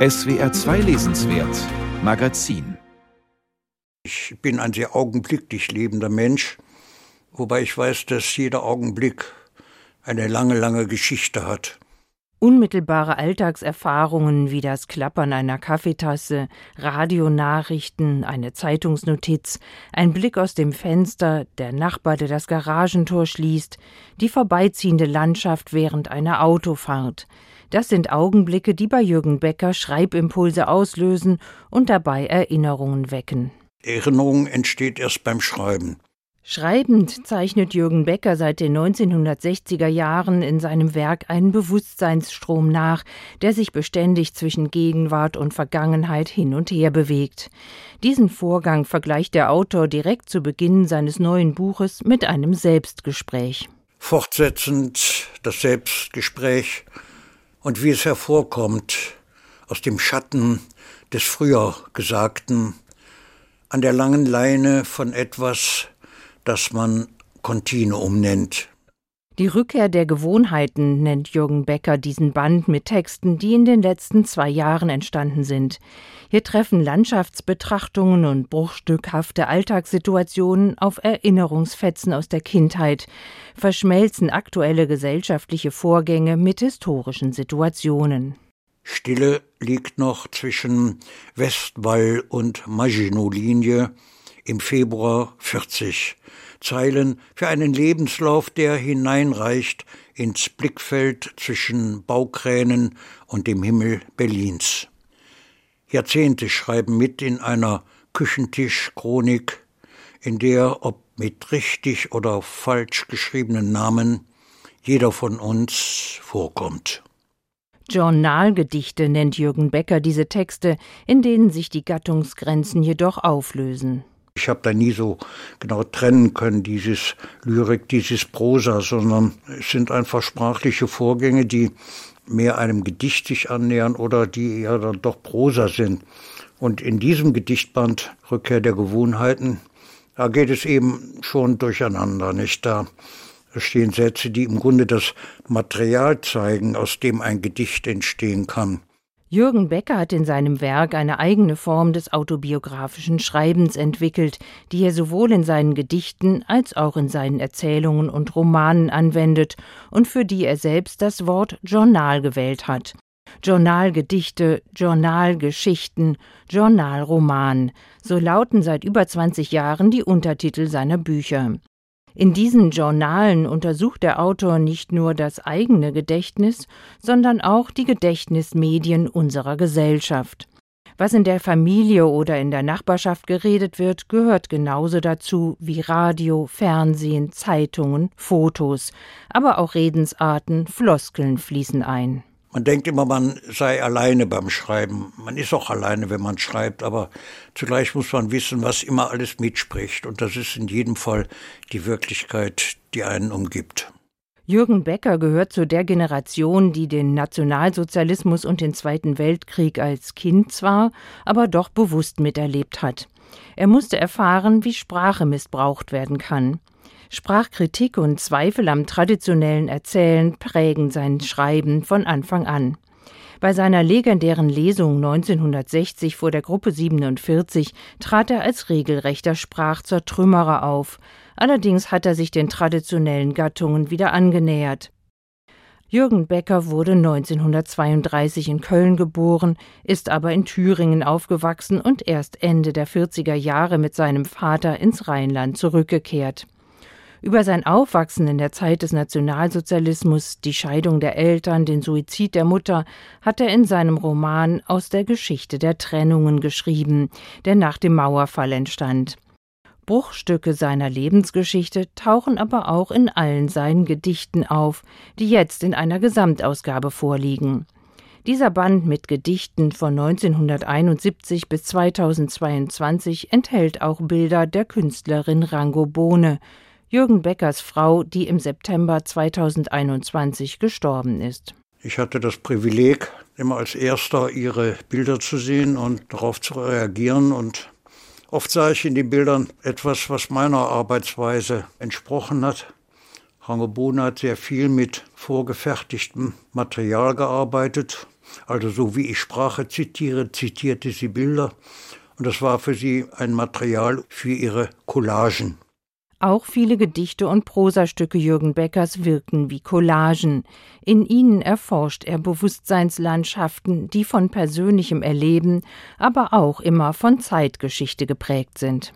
SWR 2 Lesenswert Magazin Ich bin ein sehr augenblicklich lebender Mensch, wobei ich weiß, dass jeder Augenblick eine lange, lange Geschichte hat. Unmittelbare Alltagserfahrungen wie das Klappern einer Kaffeetasse, Radionachrichten, eine Zeitungsnotiz, ein Blick aus dem Fenster, der Nachbar, der das Garagentor schließt, die vorbeiziehende Landschaft während einer Autofahrt. Das sind Augenblicke, die bei Jürgen Becker Schreibimpulse auslösen und dabei Erinnerungen wecken. Erinnerung entsteht erst beim Schreiben. Schreibend zeichnet Jürgen Becker seit den 1960er Jahren in seinem Werk einen Bewusstseinsstrom nach, der sich beständig zwischen Gegenwart und Vergangenheit hin und her bewegt. Diesen Vorgang vergleicht der Autor direkt zu Beginn seines neuen Buches mit einem Selbstgespräch. Fortsetzend das Selbstgespräch und wie es hervorkommt aus dem Schatten des früher Gesagten, an der langen Leine von etwas, das man Kontinuum nennt. Die Rückkehr der Gewohnheiten nennt Jürgen Becker diesen Band mit Texten, die in den letzten zwei Jahren entstanden sind. Hier treffen Landschaftsbetrachtungen und bruchstückhafte Alltagssituationen auf Erinnerungsfetzen aus der Kindheit, verschmelzen aktuelle gesellschaftliche Vorgänge mit historischen Situationen. Stille liegt noch zwischen Westwall und Maginot-Linie im Februar 40. Zeilen für einen Lebenslauf, der hineinreicht ins Blickfeld zwischen Baukränen und dem Himmel Berlins. Jahrzehnte schreiben mit in einer Küchentischchronik, in der, ob mit richtig oder falsch geschriebenen Namen, jeder von uns vorkommt. Journalgedichte nennt Jürgen Becker diese Texte, in denen sich die Gattungsgrenzen jedoch auflösen. Ich habe da nie so genau trennen können, dieses Lyrik, dieses Prosa, sondern es sind einfach sprachliche Vorgänge, die mehr einem Gedicht sich annähern oder die eher dann doch Prosa sind. Und in diesem Gedichtband Rückkehr der Gewohnheiten, da geht es eben schon durcheinander, nicht da? stehen Sätze, die im Grunde das Material zeigen, aus dem ein Gedicht entstehen kann. Jürgen Becker hat in seinem Werk eine eigene Form des autobiografischen Schreibens entwickelt, die er sowohl in seinen Gedichten als auch in seinen Erzählungen und Romanen anwendet und für die er selbst das Wort Journal gewählt hat. Journalgedichte, Journalgeschichten, Journalroman, so lauten seit über 20 Jahren die Untertitel seiner Bücher. In diesen Journalen untersucht der Autor nicht nur das eigene Gedächtnis, sondern auch die Gedächtnismedien unserer Gesellschaft. Was in der Familie oder in der Nachbarschaft geredet wird, gehört genauso dazu wie Radio, Fernsehen, Zeitungen, Fotos, aber auch Redensarten, Floskeln fließen ein. Man denkt immer, man sei alleine beim Schreiben. Man ist auch alleine, wenn man schreibt, aber zugleich muss man wissen, was immer alles mitspricht. Und das ist in jedem Fall die Wirklichkeit, die einen umgibt. Jürgen Becker gehört zu der Generation, die den Nationalsozialismus und den Zweiten Weltkrieg als Kind zwar, aber doch bewusst miterlebt hat. Er musste erfahren, wie Sprache missbraucht werden kann. Sprachkritik und Zweifel am traditionellen Erzählen prägen sein Schreiben von Anfang an. Bei seiner legendären Lesung 1960 vor der Gruppe 47 trat er als regelrechter Sprachzertrümmerer auf. Allerdings hat er sich den traditionellen Gattungen wieder angenähert. Jürgen Becker wurde 1932 in Köln geboren, ist aber in Thüringen aufgewachsen und erst Ende der 40er Jahre mit seinem Vater ins Rheinland zurückgekehrt. Über sein Aufwachsen in der Zeit des Nationalsozialismus, die Scheidung der Eltern, den Suizid der Mutter, hat er in seinem Roman Aus der Geschichte der Trennungen geschrieben, der nach dem Mauerfall entstand. Bruchstücke seiner Lebensgeschichte tauchen aber auch in allen seinen Gedichten auf, die jetzt in einer Gesamtausgabe vorliegen. Dieser Band mit Gedichten von 1971 bis 2022 enthält auch Bilder der Künstlerin Rango Bohne, Jürgen Beckers Frau, die im September 2021 gestorben ist. Ich hatte das Privileg, immer als erster ihre Bilder zu sehen und darauf zu reagieren. Und oft sah ich in den Bildern etwas, was meiner Arbeitsweise entsprochen hat. Rangebone hat sehr viel mit vorgefertigtem Material gearbeitet. Also so wie ich Sprache zitiere, zitierte sie Bilder. Und das war für sie ein Material für ihre Collagen. Auch viele Gedichte und Prosastücke Jürgen Beckers wirken wie Collagen. In ihnen erforscht er Bewusstseinslandschaften, die von persönlichem Erleben, aber auch immer von Zeitgeschichte geprägt sind.